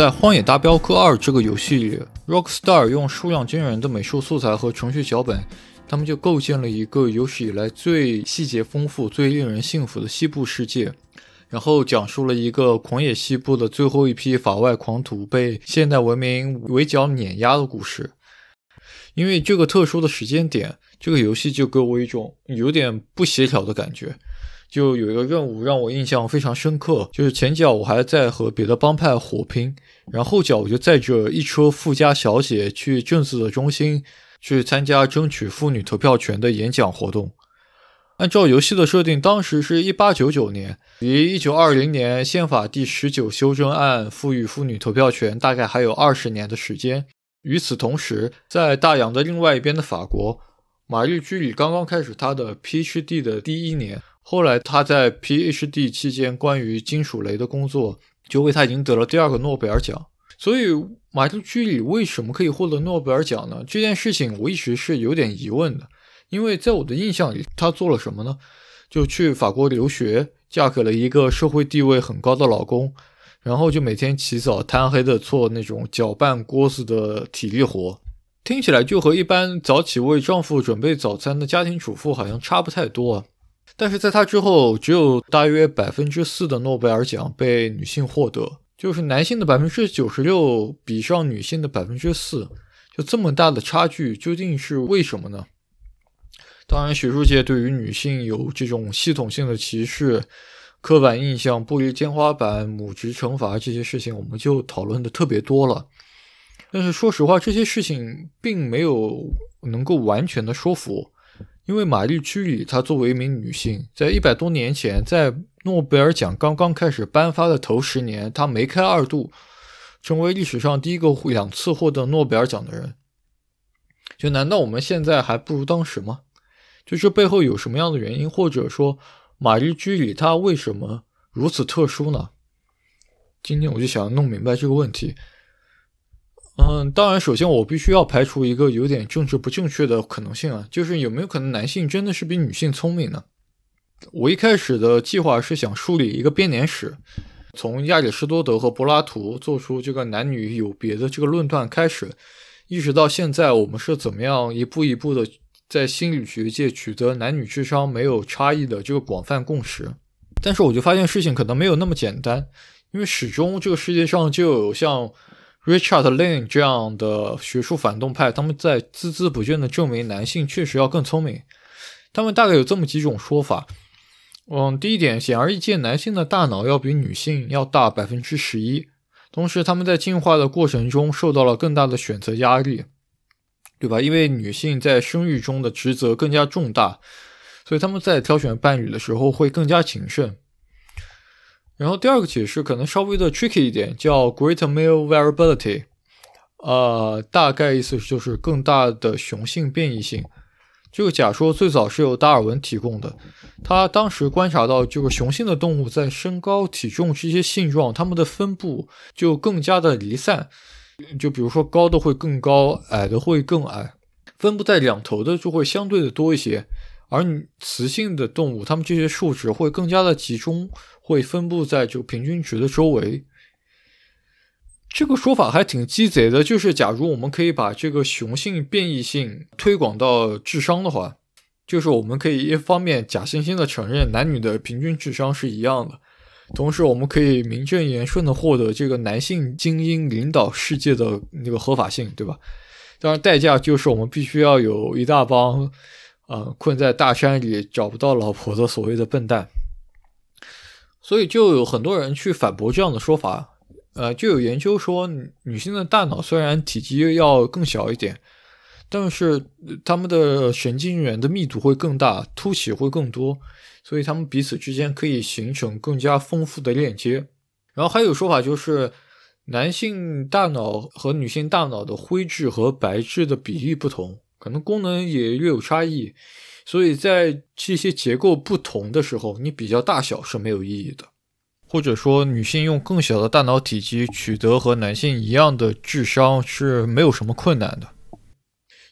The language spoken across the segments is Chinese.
在《荒野大镖客二》这个游戏里，Rockstar 用数量惊人的美术素材和程序脚本，他们就构建了一个有史以来最细节丰富、最令人信服的西部世界。然后讲述了一个狂野西部的最后一批法外狂徒被现代文明围剿碾压的故事。因为这个特殊的时间点，这个游戏就给我一种有点不协调的感觉。就有一个任务让我印象非常深刻，就是前脚我还在和别的帮派火拼，然后脚我就载着一车富家小姐去镇子的中心去参加争取妇女投票权的演讲活动。按照游戏的设定，当时是一八九九年，离一九二零年宪法第十九修正案赋予妇女投票权大概还有二十年的时间。与此同时，在大洋的另外一边的法国，玛丽居里刚刚开始她的 PhD 的第一年。后来她在 PhD 期间关于金属雷的工作，就为她赢得了第二个诺贝尔奖。所以，玛丽居里为什么可以获得诺贝尔奖呢？这件事情我一直是有点疑问的。因为在我的印象里，她做了什么呢？就去法国留学，嫁给了一个社会地位很高的老公，然后就每天起早贪黑的做那种搅拌锅子的体力活，听起来就和一般早起为丈夫准备早餐的家庭主妇好像差不太多啊。但是在他之后，只有大约百分之四的诺贝尔奖被女性获得，就是男性的百分之九十六比上女性的百分之四，就这么大的差距，究竟是为什么呢？当然，学术界对于女性有这种系统性的歧视、刻板印象、玻璃天花板、母职惩罚这些事情，我们就讨论的特别多了。但是说实话，这些事情并没有能够完全的说服，因为玛丽居里她作为一名女性，在一百多年前，在诺贝尔奖刚刚开始颁发的头十年，她梅开二度，成为历史上第一个两次获得诺贝尔奖的人。就难道我们现在还不如当时吗？就这背后有什么样的原因，或者说玛丽居里她为什么如此特殊呢？今天我就想弄明白这个问题。嗯，当然，首先我必须要排除一个有点政治不正确的可能性啊，就是有没有可能男性真的是比女性聪明呢？我一开始的计划是想梳理一个编年史，从亚里士多德和柏拉图做出这个男女有别的这个论断开始，一直到现在，我们是怎么样一步一步的。在心理学界取得男女智商没有差异的这个广泛共识，但是我就发现事情可能没有那么简单，因为始终这个世界上就有像 Richard Lane 这样的学术反动派，他们在孜孜不倦地证明男性确实要更聪明。他们大概有这么几种说法：嗯，第一点，显而易见，男性的大脑要比女性要大百分之十一，同时他们在进化的过程中受到了更大的选择压力。对吧？因为女性在生育中的职责更加重大，所以他们在挑选伴侣的时候会更加谨慎。然后第二个解释可能稍微的 tricky 一点，叫 Great male variability，呃，大概意思就是更大的雄性变异性。这个假说最早是由达尔文提供的，他当时观察到，这个雄性的动物在身高、体重这些性状，它们的分布就更加的离散。就比如说，高的会更高，矮的会更矮，分布在两头的就会相对的多一些。而雌性的动物，它们这些数值会更加的集中，会分布在这个平均值的周围。这个说法还挺鸡贼的，就是假如我们可以把这个雄性变异性推广到智商的话，就是我们可以一方面假惺惺的承认男女的平均智商是一样的。同时，我们可以名正言顺的获得这个男性精英领导世界的那个合法性，对吧？当然，代价就是我们必须要有一大帮，呃，困在大山里找不到老婆的所谓的笨蛋。所以，就有很多人去反驳这样的说法。呃，就有研究说，女性的大脑虽然体积要更小一点，但是他们的神经元的密度会更大，凸起会更多。所以他们彼此之间可以形成更加丰富的链接。然后还有说法就是，男性大脑和女性大脑的灰质和白质的比例不同，可能功能也略有差异。所以在这些结构不同的时候，你比较大小是没有意义的。或者说，女性用更小的大脑体积取得和男性一样的智商是没有什么困难的。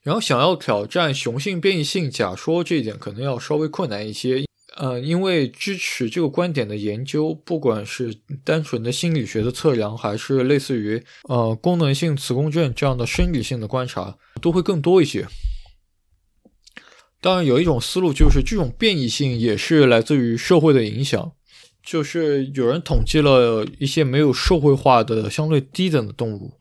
然后想要挑战雄性变异性假说这一点，可能要稍微困难一些。呃，因为支持这个观点的研究，不管是单纯的心理学的测量，还是类似于呃功能性磁共振这样的生理性的观察，都会更多一些。当然，有一种思路就是这种变异性也是来自于社会的影响，就是有人统计了一些没有社会化的相对低等的动物，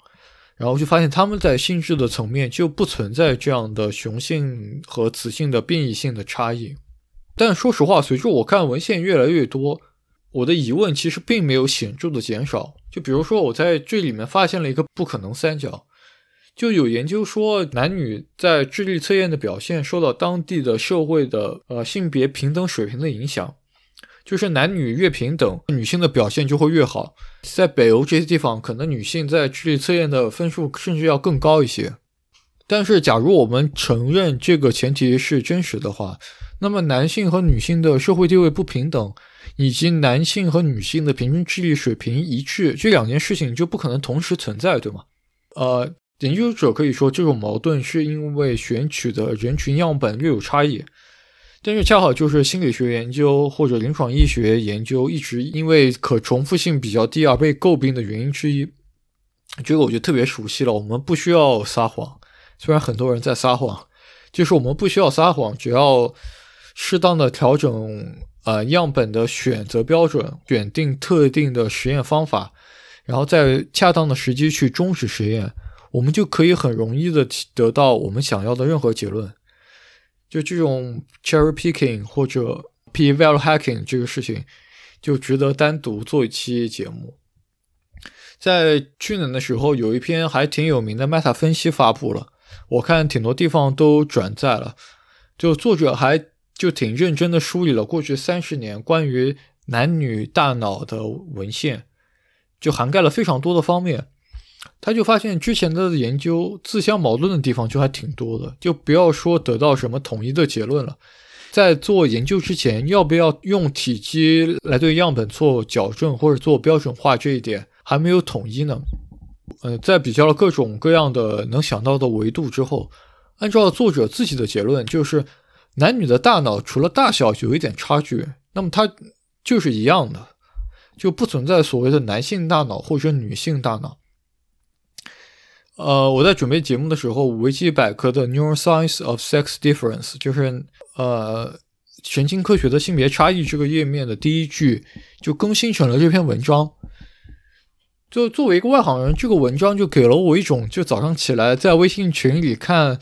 然后就发现它们在性质的层面就不存在这样的雄性和雌性的变异性的差异。但说实话，随着我看文献越来越多，我的疑问其实并没有显著的减少。就比如说，我在这里面发现了一个不可能三角，就有研究说，男女在智力测验的表现受到当地的社会的呃性别平等水平的影响，就是男女越平等，女性的表现就会越好。在北欧这些地方，可能女性在智力测验的分数甚至要更高一些。但是，假如我们承认这个前提是真实的话，那么，男性和女性的社会地位不平等，以及男性和女性的平均智力水平一致，这两件事情就不可能同时存在，对吗？呃，研究者可以说这种矛盾是因为选取的人群样本略有差异，但是恰好就是心理学研究或者临床医学研究一直因为可重复性比较低而被诟病的原因之一。这个我就特别熟悉了。我们不需要撒谎，虽然很多人在撒谎，就是我们不需要撒谎，只要。适当的调整呃样本的选择标准，选定特定的实验方法，然后在恰当的时机去终止实验，我们就可以很容易的得到我们想要的任何结论。就这种 cherry picking 或者 p-value hacking 这个事情，就值得单独做一期节目。在去年的时候，有一篇还挺有名的 meta 分析发布了，我看挺多地方都转载了，就作者还。就挺认真的梳理了过去三十年关于男女大脑的文献，就涵盖了非常多的方面。他就发现之前的研究自相矛盾的地方就还挺多的，就不要说得到什么统一的结论了。在做研究之前，要不要用体积来对样本做矫正或者做标准化，这一点还没有统一呢。呃，在比较了各种各样的能想到的维度之后，按照作者自己的结论就是。男女的大脑除了大小有一点差距，那么它就是一样的，就不存在所谓的男性大脑或者女性大脑。呃，我在准备节目的时候，维基百科的 Neuroscience of Sex Difference 就是呃神经科学的性别差异这个页面的第一句就更新成了这篇文章。就作为一个外行人，这个文章就给了我一种就早上起来在微信群里看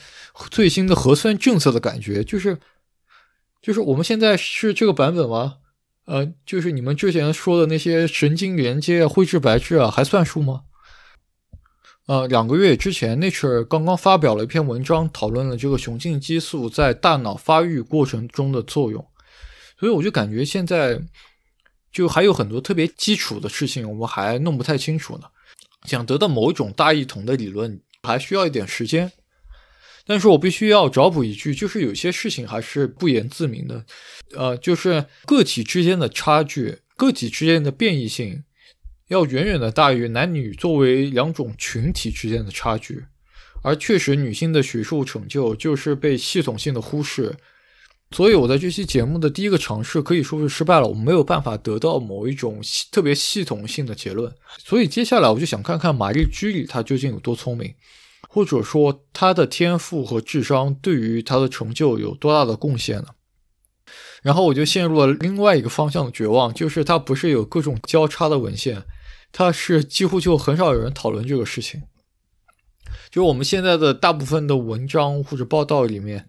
最新的核酸政策的感觉，就是就是我们现在是这个版本吗？呃，就是你们之前说的那些神经连接、灰质白质啊，还算数吗？呃，两个月之前，Nature 刚刚发表了一篇文章，讨论了这个雄性激素在大脑发育过程中的作用，所以我就感觉现在。就还有很多特别基础的事情，我们还弄不太清楚呢。想得到某种大一统的理论，还需要一点时间。但是我必须要找补一句，就是有些事情还是不言自明的。呃，就是个体之间的差距，个体之间的变异性，要远远的大于男女作为两种群体之间的差距。而确实，女性的学术成就就是被系统性的忽视。所以，我在这期节目的第一个尝试可以说是失败了。我没有办法得到某一种特别系统性的结论。所以，接下来我就想看看玛丽居里她究竟有多聪明，或者说她的天赋和智商对于她的成就有多大的贡献呢？然后我就陷入了另外一个方向的绝望，就是它不是有各种交叉的文献，它是几乎就很少有人讨论这个事情。就我们现在的大部分的文章或者报道里面。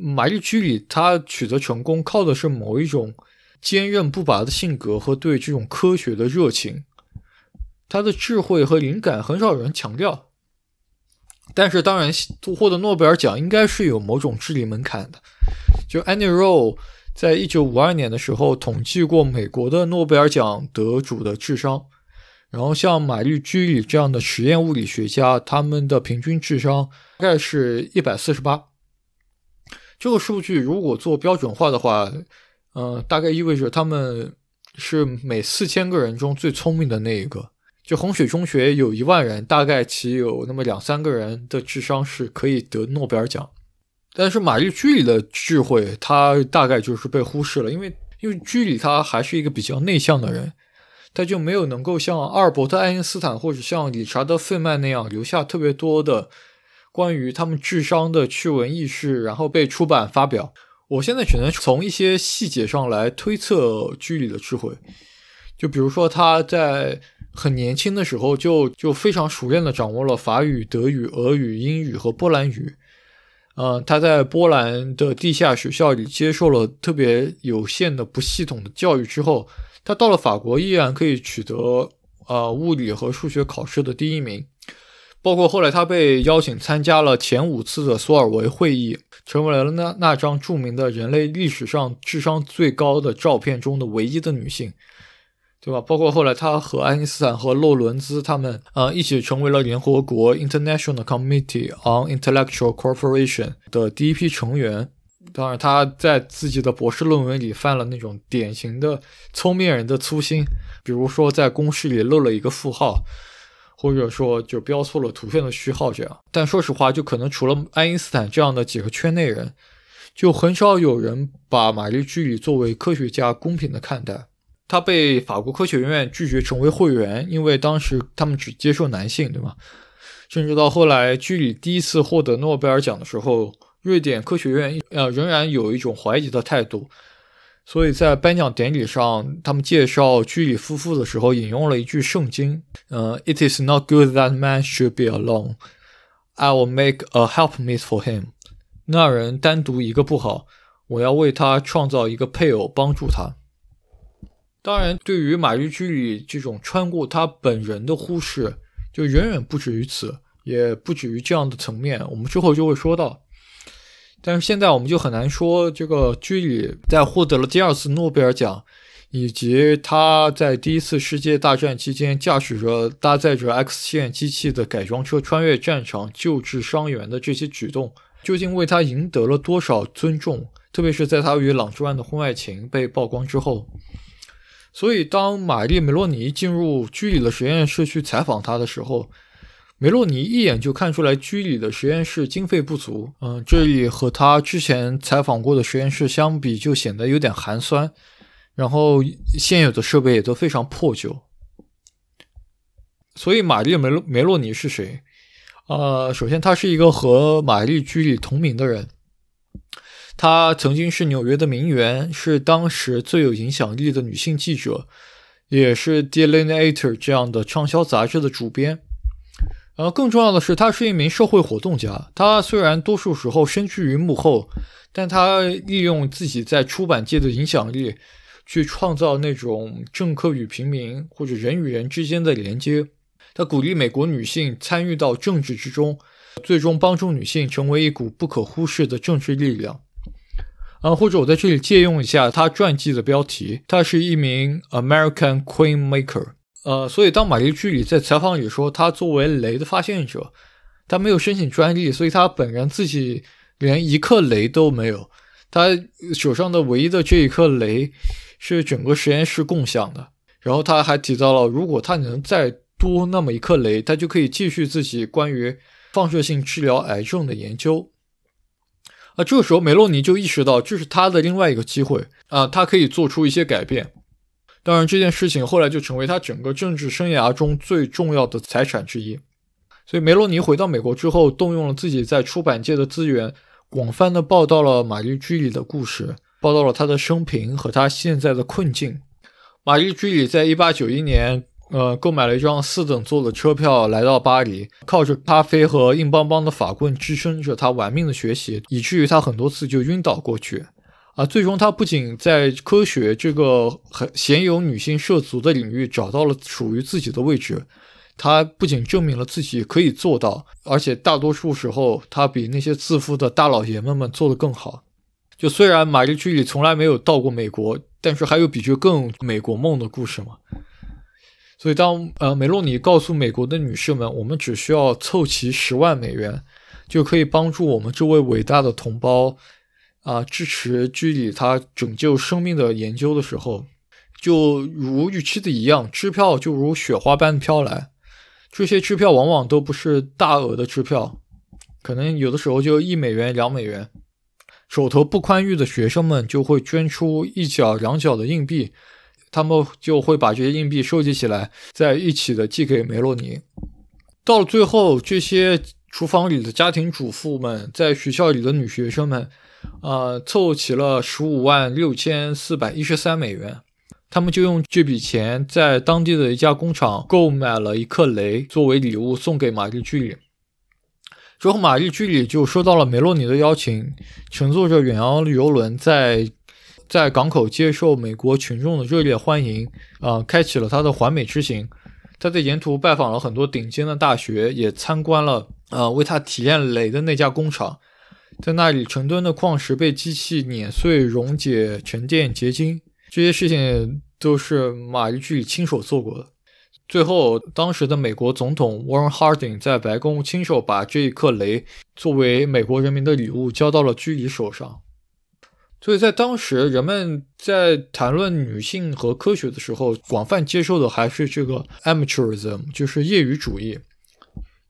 玛丽居里她取得成功，靠的是某一种坚韧不拔的性格和对这种科学的热情。她的智慧和灵感很少有人强调，但是当然获得诺贝尔奖应该是有某种智力门槛的。就 Annie Rowe 在一九五二年的时候统计过美国的诺贝尔奖得主的智商，然后像玛丽居里这样的实验物理学家，他们的平均智商大概是一百四十八。这个数据如果做标准化的话，呃，大概意味着他们是每四千个人中最聪明的那一个。就洪水中学有一万人，大概其有那么两三个人的智商是可以得诺贝尔奖。但是玛丽居里的智慧，她大概就是被忽视了，因为因为居里他还是一个比较内向的人，他就没有能够像阿尔伯特·爱因斯坦或者像理查德·费曼那样留下特别多的关于他们智商的趣闻轶事，然后被出版发表。我现在只能从一些细节上来推测居里的智慧，就比如说他在很年轻的时候就就非常熟练的掌握了法语、德语、俄语、英语和波兰语。呃，他在波兰的地下学校里接受了特别有限的不系统的教育之后，他到了法国依然可以取得呃物理和数学考试的第一名，包括后来他被邀请参加了前五次的索尔维会议，成为了那那张著名的人类历史上智商最高的照片中的唯一的女性。对吧？包括后来他和爱因斯坦和洛伦兹他们，呃，一起成为了联合国 International Committee on Intellectual Cooperation 的第一批成员。当然，他在自己的博士论文里犯了那种典型的聪明人的粗心，比如说在公式里漏了一个负号，或者说就标错了图片的序号这样。但说实话，就可能除了爱因斯坦这样的几个圈内人，就很少有人把玛丽居里作为科学家公平的看待。他被法国科学院拒绝成为会员，因为当时他们只接受男性，对吗？甚至到后来居里第一次获得诺贝尔奖的时候，瑞典科学院呃仍然有一种怀疑的态度。所以在颁奖典礼上，他们介绍居里夫妇的时候，引用了一句圣经：“呃，It is not good that man should be alone. I will make a helpmate for him。”那人单独一个不好，我要为他创造一个配偶帮助他。当然，对于马丽居里这种穿过他本人的忽视，就远远不止于此，也不止于这样的层面。我们之后就会说到。但是现在我们就很难说，这个居里在获得了第二次诺贝尔奖，以及他在第一次世界大战期间驾驶着搭载着 X 线机器的改装车穿越战场救治伤员的这些举动，究竟为他赢得了多少尊重？特别是在他与朗之万的婚外情被曝光之后。所以，当玛丽梅洛尼进入居里的实验室去采访他的时候，梅洛尼一眼就看出来居里的实验室经费不足。嗯，这里和他之前采访过的实验室相比，就显得有点寒酸。然后，现有的设备也都非常破旧。所以，玛丽梅洛梅洛尼是谁？呃，首先，他是一个和玛丽居里同名的人。她曾经是纽约的名媛，是当时最有影响力的女性记者，也是《d e l i n a t o r》这样的畅销杂志的主编。呃，更重要的是，她是一名社会活动家。她虽然多数时候身居于幕后，但她利用自己在出版界的影响力，去创造那种政客与平民或者人与人之间的连接。她鼓励美国女性参与到政治之中，最终帮助女性成为一股不可忽视的政治力量。啊，或者我在这里借用一下他传记的标题，他是一名 American Queen Maker。呃，所以当玛丽居里在采访里说，他作为镭的发现者，他没有申请专利，所以他本人自己连一克镭都没有。他手上的唯一的这一颗镭是整个实验室共享的。然后他还提到了，如果他能再多那么一克镭，他就可以继续自己关于放射性治疗癌症的研究。啊，这个时候梅洛尼就意识到这是他的另外一个机会啊，他可以做出一些改变。当然，这件事情后来就成为他整个政治生涯中最重要的财产之一。所以，梅洛尼回到美国之后，动用了自己在出版界的资源，广泛的报道了玛丽居里的故事，报道了他的生平和他现在的困境。玛丽居里在一八九一年。呃，购买了一张四等座的车票来到巴黎，靠着咖啡和硬邦邦的法棍支撑着他玩命的学习，以至于他很多次就晕倒过去。啊，最终他不仅在科学这个很鲜有女性涉足的领域找到了属于自己的位置，他不仅证明了自己可以做到，而且大多数时候他比那些自负的大老爷们们做得更好。就虽然玛丽居里从来没有到过美国，但是还有比这更美国梦的故事吗？所以，当呃梅洛尼告诉美国的女士们，我们只需要凑齐十万美元，就可以帮助我们这位伟大的同胞啊支持居里他拯救生命的研究的时候，就如预期的一样，支票就如雪花般飘来。这些支票往往都不是大额的支票，可能有的时候就一美元、两美元，手头不宽裕的学生们就会捐出一角两角的硬币，他们就会把这些硬币收集起来，再一起的寄给梅洛尼。到了最后，这些厨房里的家庭主妇们，在学校里的女学生们，呃，凑齐了十五万六千四百一十三美元，他们就用这笔钱在当地的一家工厂购买了一颗雷，作为礼物送给玛丽居里。之后，玛丽居里就收到了梅洛尼的邀请，乘坐着远洋游轮在在港口接受美国群众的热烈欢迎，啊，开启了他的环美之行。他在沿途拜访了很多顶尖的大学，也参观了呃为他提炼雷的那家工厂，在那里成吨的矿石被机器碾碎、溶解、沉淀、结晶，这些事情都是玛丽居里亲手做过的。最后，当时的美国总统 Warren Harding 在白宫亲手把这一颗雷作为美国人民的礼物交到了居里手上。所以在当时，人们在谈论女性和科学的时候，广泛接受的还是这个 amateurism，就是业余主义，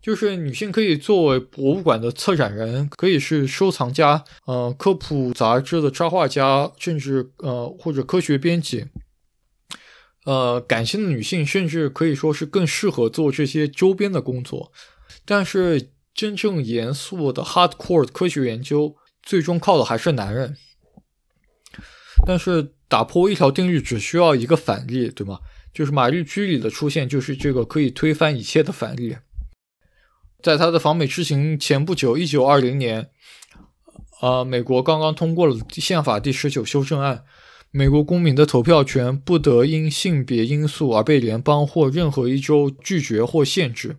就是女性可以作为博物馆的策展人，可以是收藏家，呃，科普杂志的插画家，甚至呃或者科学编辑。呃，感性的女性甚至可以说是更适合做这些周边的工作，但是真正严肃的 hardcore 科学研究，最终靠的还是男人。但是打破一条定律只需要一个反例，对吗？就是玛丽居里的出现，就是这个可以推翻一切的反例。在他的访美之行前不久，一九二零年，呃，美国刚刚通过了宪法第十九修正案。美国公民的投票权不得因性别因素而被联邦或任何一州拒绝或限制，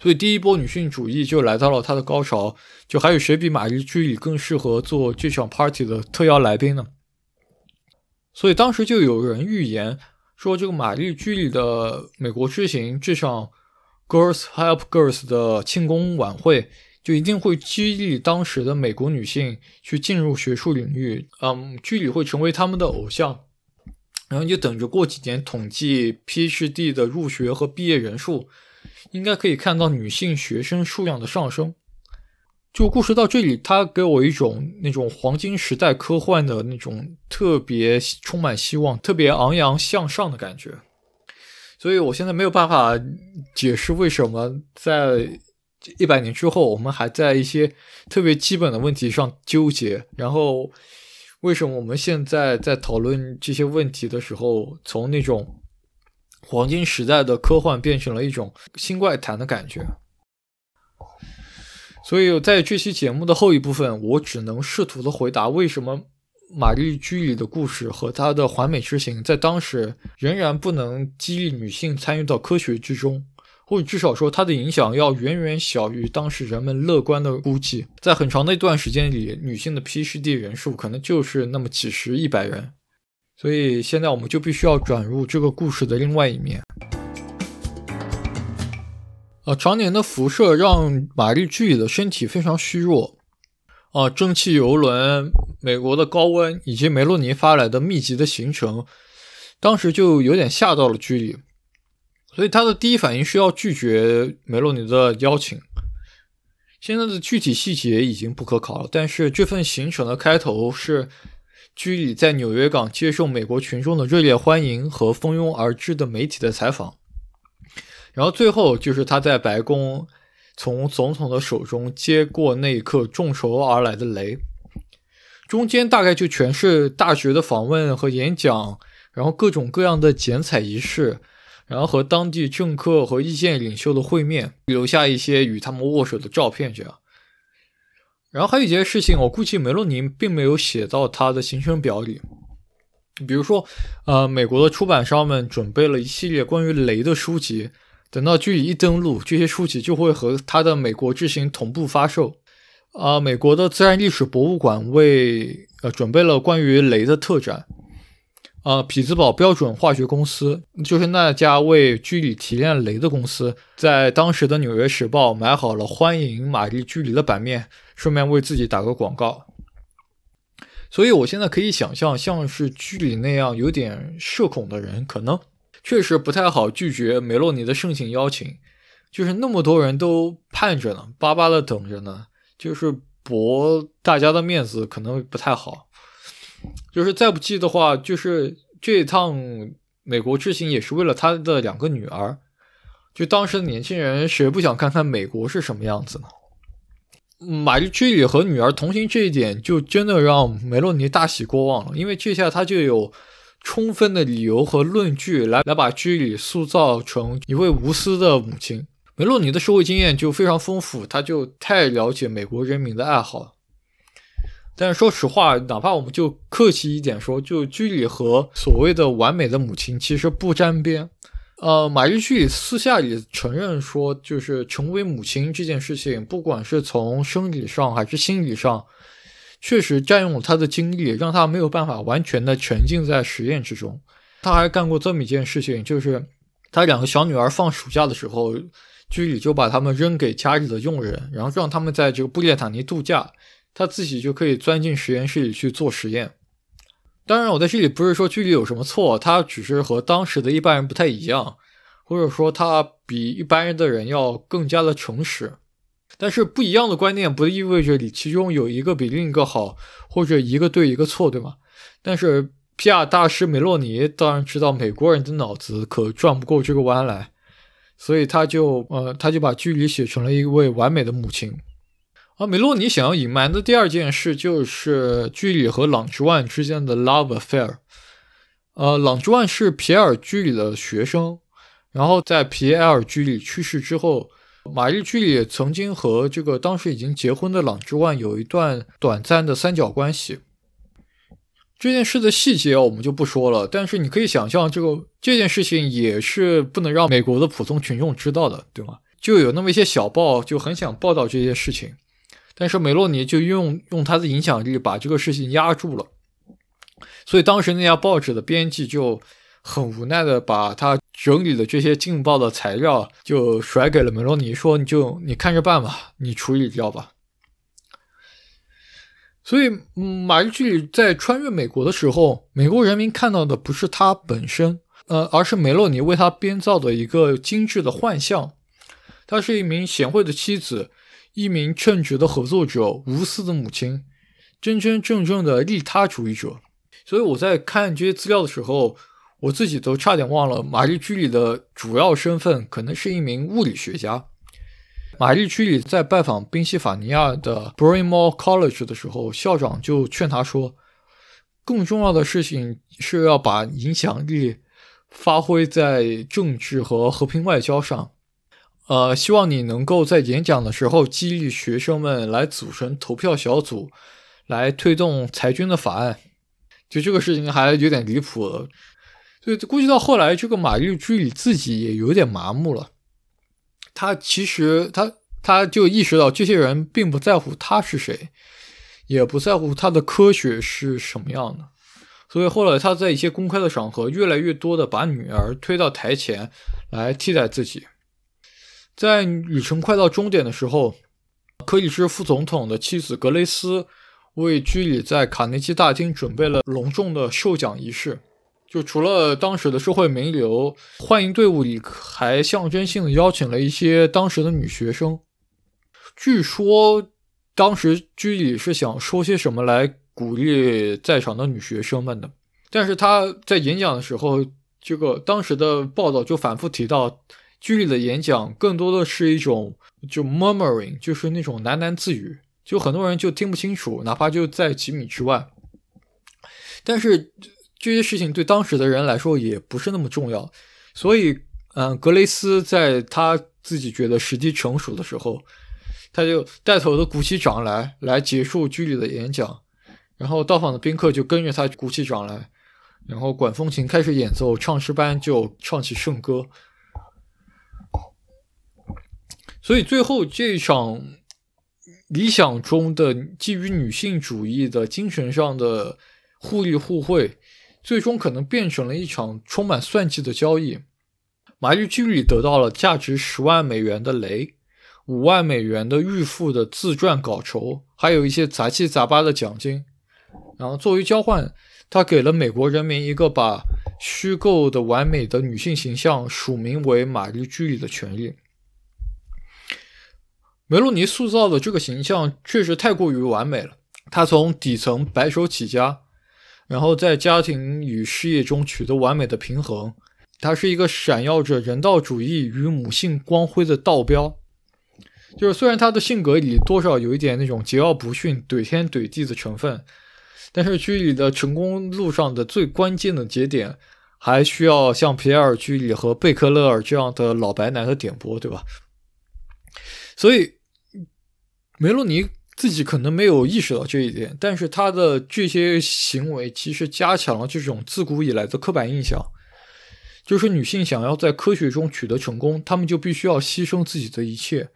所以第一波女性主义就来到了它的高潮。就还有谁比玛丽居里更适合做这场 party 的特邀来宾呢？所以当时就有人预言说，这个玛丽居里的美国之行这场 Girls Help Girls 的庆功晚会。就一定会激励当时的美国女性去进入学术领域，嗯，居里会成为他们的偶像，然后就等着过几年统计 PhD 的入学和毕业人数，应该可以看到女性学生数量的上升。就故事到这里，它给我一种那种黄金时代科幻的那种特别充满希望、特别昂扬向上的感觉，所以我现在没有办法解释为什么在。一百年之后，我们还在一些特别基本的问题上纠结。然后，为什么我们现在在讨论这些问题的时候，从那种黄金时代的科幻变成了一种新怪谈的感觉？所以，在这期节目的后一部分，我只能试图的回答为什么玛丽居里的故事和她的环美之行在当时仍然不能激励女性参与到科学之中。或者至少说，它的影响要远远小于当时人们乐观的估计。在很长的一段时间里，女性的 PhD 人数可能就是那么几十、一百人。所以现在我们就必须要转入这个故事的另外一面。呃，常年的辐射让玛丽居里的身体非常虚弱。啊，蒸汽游轮、美国的高温以及梅洛尼发来的密集的行程，当时就有点吓到了居里。所以他的第一反应是要拒绝梅洛尼的邀请。现在的具体细节已经不可考了，但是这份行程的开头是居里在纽约港接受美国群众的热烈欢迎和蜂拥而至的媒体的采访，然后最后就是他在白宫从总统的手中接过那一刻众筹而来的雷，中间大概就全是大学的访问和演讲，然后各种各样的剪彩仪式。然后和当地政客和意见领袖的会面，留下一些与他们握手的照片，这样。然后还有一件事情，我估计梅洛尼并没有写到他的行程表里，比如说，呃，美国的出版商们准备了一系列关于雷的书籍，等到距离一登陆，这些书籍就会和他的美国之行同步发售。啊，美国的自然历史博物馆为呃准备了关于雷的特展。呃，匹兹堡标准化学公司就是那家为居里提炼镭的公司，在当时的《纽约时报》买好了欢迎玛丽居里的版面，顺便为自己打个广告。所以，我现在可以想象，像是居里那样有点社恐的人，可能确实不太好拒绝梅洛尼的盛情邀请。就是那么多人都盼着呢，巴巴的等着呢，就是驳大家的面子，可能不太好。就是再不济的话，就是这一趟美国之行也是为了他的两个女儿。就当时的年轻人，谁不想看看美国是什么样子呢？玛丽居里和女儿同行这一点，就真的让梅洛尼大喜过望了，因为这下他就有充分的理由和论据来来把居里塑造成一位无私的母亲。梅洛尼的社会经验就非常丰富，他就太了解美国人民的爱好了。但是说实话，哪怕我们就客气一点说，就居里和所谓的完美的母亲其实不沾边。呃，玛丽居里私下里承认说，就是成为母亲这件事情，不管是从生理上还是心理上，确实占用了她的精力，让她没有办法完全的沉浸在实验之中。他还干过这么一件事情，就是他两个小女儿放暑假的时候。居里就把他们扔给家里的佣人，然后让他们在这个布列塔尼度假，他自己就可以钻进实验室里去做实验。当然，我在这里不是说距离有什么错，他只是和当时的一般人不太一样，或者说他比一般人的人要更加的诚实。但是不一样的观念不意味着你其中有一个比另一个好，或者一个对一个错，对吗？但是皮亚大师梅洛尼当然知道美国人的脑子可转不过这个弯来。所以他就呃，他就把距离写成了一位完美的母亲。啊梅洛尼想要隐瞒的第二件事就是居里和朗之万之间的 love affair。呃，朗之万是皮埃尔居里的学生，然后在皮埃尔居里去世之后，玛丽居里曾经和这个当时已经结婚的朗之万有一段短暂的三角关系。这件事的细节我们就不说了，但是你可以想象，这个这件事情也是不能让美国的普通群众知道的，对吗？就有那么一些小报就很想报道这些事情，但是梅洛尼就用用他的影响力把这个事情压住了，所以当时那家报纸的编辑就很无奈的把他整理的这些劲爆的材料就甩给了梅洛尼，说你就你看着办吧，你处理掉吧。所以，玛丽居里在穿越美国的时候，美国人民看到的不是他本身，呃，而是梅洛尼为他编造的一个精致的幻象。他是一名贤惠的妻子，一名称职的合作者，无私的母亲，真真正正的利他主义者。所以我在看这些资料的时候，我自己都差点忘了，玛丽居里的主要身份可能是一名物理学家。玛丽居里在拜访宾夕法尼亚的 Bryn Mawr College 的时候，校长就劝他说：“更重要的事情是要把影响力发挥在政治和和平外交上。呃，希望你能够在演讲的时候激励学生们来组成投票小组，来推动裁军的法案。就这个事情还有点离谱了，所以估计到后来，这个玛丽居里自己也有点麻木了。”他其实他他就意识到这些人并不在乎他是谁，也不在乎他的科学是什么样的，所以后来他在一些公开的场合越来越多的把女儿推到台前来替代自己。在旅程快到终点的时候，克里斯副总统的妻子格雷斯为居里在卡内基大厅准备了隆重的授奖仪式。就除了当时的社会名流，欢迎队伍里还象征性的邀请了一些当时的女学生。据说当时居里是想说些什么来鼓励在场的女学生们的，但是他在演讲的时候，这个当时的报道就反复提到，居里的演讲更多的是一种就 murmuring，就是那种喃喃自语，就很多人就听不清楚，哪怕就在几米之外，但是。这些事情对当时的人来说也不是那么重要，所以，嗯，格雷斯在他自己觉得时机成熟的时候，他就带头的鼓起掌来，来结束居里的演讲，然后到访的宾客就跟着他鼓起掌来，然后管风琴开始演奏，唱诗班就唱起圣歌，所以最后这场理想中的基于女性主义的精神上的互利互惠。最终可能变成了一场充满算计的交易。玛丽居里得到了价值十万美元的雷，五万美元的预付的自传稿酬，还有一些杂七杂八的奖金。然后作为交换，他给了美国人民一个把虚构的完美的女性形象署名为玛丽居里的权利。梅洛尼塑造的这个形象确实太过于完美了。他从底层白手起家，然后在家庭与事业中取得完美的平衡。他是一个闪耀着人道主义与母性光辉的道标。就是虽然他的性格里多少有一点那种桀骜不驯、怼天怼地的成分，但是剧里的成功路上的最关键的节点，还需要像皮埃尔·居里和贝克勒尔这样的老白男的点拨，对吧？所以梅洛尼自己可能没有意识到这一点，但是他的这些行为其实加强了这种自古以来的刻板印象，就是女性想要在科学中取得成功，她们就必须要牺牲自己的一切。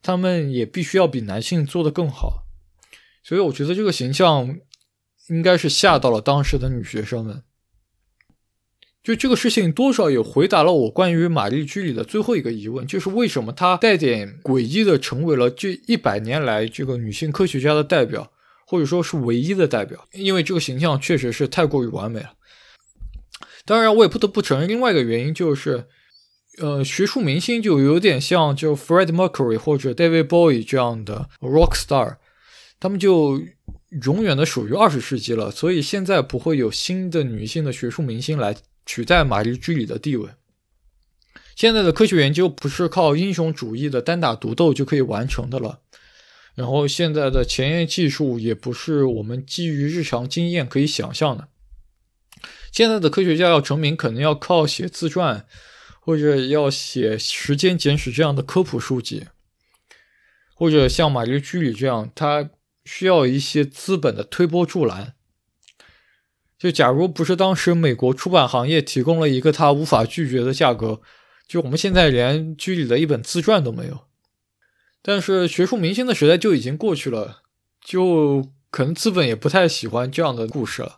他们也必须要比男性做得更好，所以我觉得这个形象应该是吓到了当时的女学生们。就这个事情多少也回答了我关于玛丽居里的最后一个疑问，就是为什么她带点诡异的成为了这一百年来这个女性科学家的代表，或者说是唯一的代表？因为这个形象确实是太过于完美了。当然，我也不得不承认另外一个原因就是。呃，学术明星就有点像就 Fred Mercury 或者 David Bowie 这样的 rock star，他们就永远的属于二十世纪了，所以现在不会有新的女性的学术明星来取代玛丽居里的地位。现在的科学研究不是靠英雄主义的单打独斗就可以完成的了，然后现在的前沿技术也不是我们基于日常经验可以想象的。现在的科学家要成名，可能要靠写自传。或者要写《时间简史》这样的科普书籍，或者像玛丽居里这样，他需要一些资本的推波助澜。就假如不是当时美国出版行业提供了一个他无法拒绝的价格，就我们现在连居里的一本自传都没有。但是学术明星的时代就已经过去了，就可能资本也不太喜欢这样的故事了。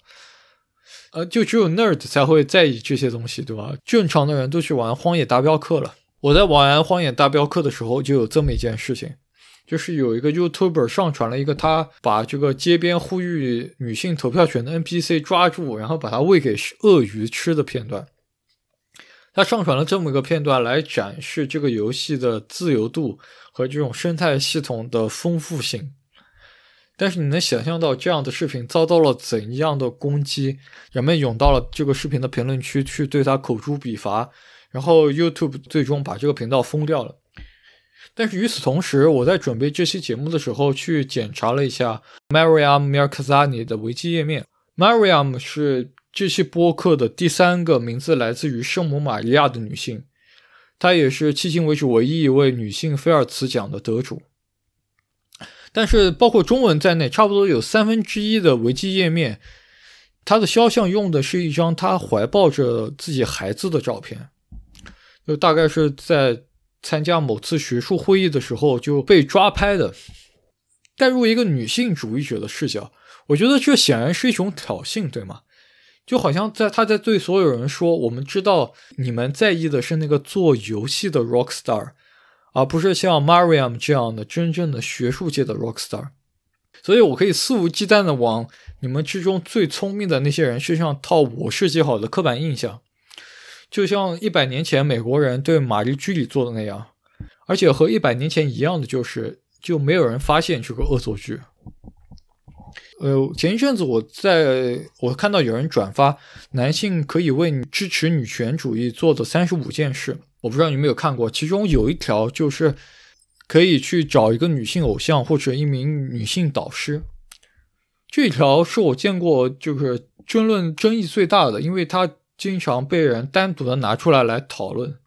呃，就只有 nerd 才会在意这些东西，对吧？正常的人都去玩《荒野大镖客》了。我在玩《荒野大镖客》的时候，就有这么一件事情，就是有一个 YouTuber 上传了一个他把这个街边呼吁女性投票权的 NPC 抓住，然后把它喂给鳄鱼吃的片段。他上传了这么一个片段来展示这个游戏的自由度和这种生态系统的丰富性。但是你能想象到这样的视频遭到了怎样的攻击？人们涌到了这个视频的评论区去对他口诛笔伐，然后 YouTube 最终把这个频道封掉了。但是与此同时，我在准备这期节目的时候去检查了一下 Mariam Mirkazani 的维基页面。Mariam 是这期播客的第三个名字来自于圣母玛利亚的女性，她也是迄今为止唯一一位女性菲尔茨奖的得主。但是，包括中文在内，差不多有三分之一的维基页面，她的肖像用的是一张她怀抱着自己孩子的照片，就大概是在参加某次学术会议的时候就被抓拍的。带入一个女性主义者的视角，我觉得这显然是一种挑衅，对吗？就好像在他在对所有人说：“我们知道你们在意的是那个做游戏的 rock star。”而不是像 Mariam 这样的真正的学术界的 rock star，所以我可以肆无忌惮的往你们之中最聪明的那些人身上套我设计好的刻板印象，就像一百年前美国人对玛丽居里做的那样，而且和一百年前一样的就是，就没有人发现这个恶作剧。呃，前一阵子我在我看到有人转发男性可以为支持女权主义做的三十五件事。我不知道你有没有看过，其中有一条就是可以去找一个女性偶像或者一名女性导师。这条是我见过就是争论争议最大的，因为它经常被人单独的拿出来来讨论。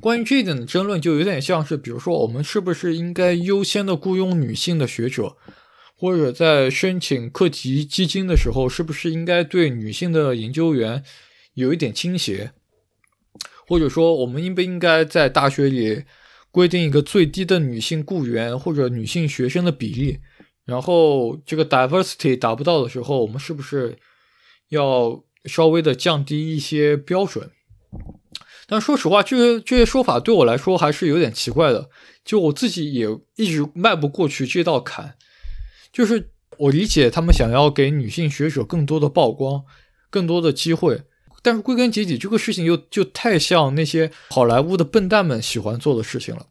关于这一点的争论，就有点像是，比如说我们是不是应该优先的雇佣女性的学者，或者在申请课题基金的时候，是不是应该对女性的研究员有一点倾斜？或者说，我们应不应该在大学里规定一个最低的女性雇员或者女性学生的比例？然后，这个 diversity 达不到的时候，我们是不是要稍微的降低一些标准？但说实话，这些这些说法对我来说还是有点奇怪的。就我自己也一直迈不过去这道坎。就是我理解他们想要给女性学者更多的曝光，更多的机会。但是归根结底，这个事情又就太像那些好莱坞的笨蛋们喜欢做的事情了。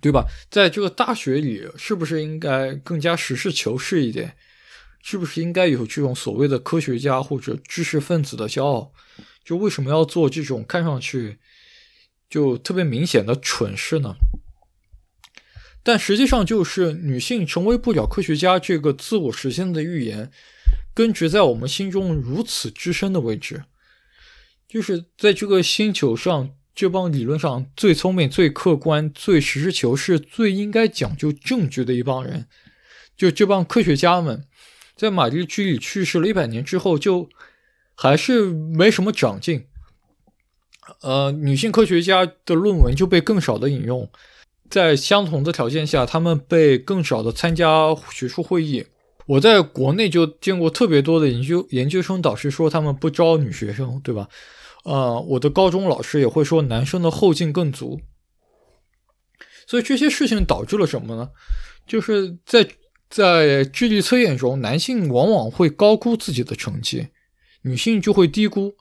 对吧？在这个大学里，是不是应该更加实事求是一点？是不是应该有这种所谓的科学家或者知识分子的骄傲？就为什么要做这种看上去就特别明显的蠢事呢？但实际上，就是女性成为不了科学家这个自我实现的预言，根植在我们心中如此之深的位置，就是在这个星球上，这帮理论上最聪明、最客观、最实事求是、最应该讲究证据的一帮人，就这帮科学家们，在玛丽居里去世了一百年之后，就还是没什么长进。呃，女性科学家的论文就被更少的引用。在相同的条件下，他们被更少的参加学术会议。我在国内就见过特别多的研究研究生导师说他们不招女学生，对吧？呃，我的高中老师也会说男生的后劲更足。所以这些事情导致了什么呢？就是在在智力测验中，男性往往会高估自己的成绩，女性就会低估，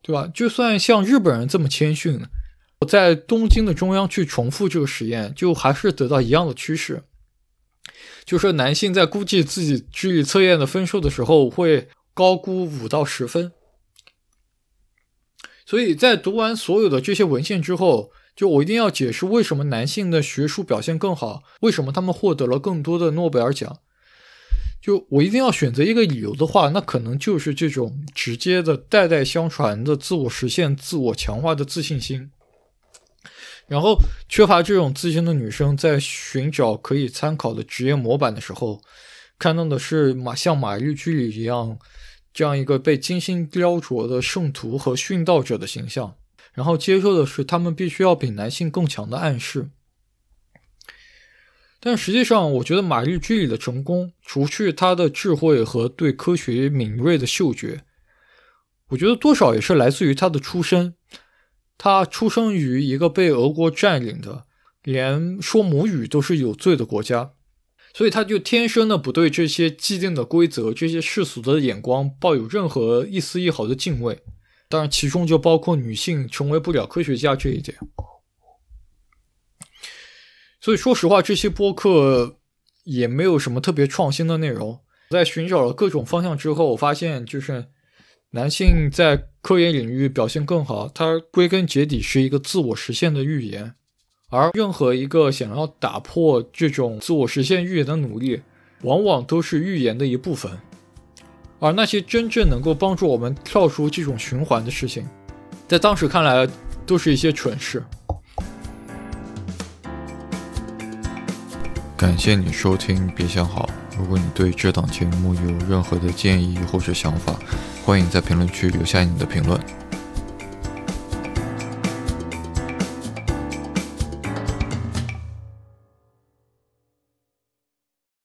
对吧？就算像日本人这么谦逊。在东京的中央去重复这个实验，就还是得到一样的趋势，就是男性在估计自己智力测验的分数的时候，会高估五到十分。所以在读完所有的这些文献之后，就我一定要解释为什么男性的学术表现更好，为什么他们获得了更多的诺贝尔奖。就我一定要选择一个理由的话，那可能就是这种直接的代代相传的自我实现、自我强化的自信心。然后，缺乏这种自信的女生在寻找可以参考的职业模板的时候，看到的是马像玛丽居里一样这样一个被精心雕琢的圣徒和殉道者的形象，然后接受的是他们必须要比男性更强的暗示。但实际上，我觉得玛丽居里的成功，除去她的智慧和对科学敏锐的嗅觉，我觉得多少也是来自于她的出身。他出生于一个被俄国占领的、连说母语都是有罪的国家，所以他就天生的不对这些既定的规则、这些世俗的眼光抱有任何一丝一毫的敬畏。当然，其中就包括女性成为不了科学家这一点。所以说实话，这些播客也没有什么特别创新的内容。在寻找了各种方向之后，我发现就是。男性在科研领域表现更好，它归根结底是一个自我实现的预言，而任何一个想要打破这种自我实现预言的努力，往往都是预言的一部分。而那些真正能够帮助我们跳出这种循环的事情，在当时看来都是一些蠢事。感谢你收听，别想好。如果你对这档节目有任何的建议或者想法，欢迎在评论区留下你的评论。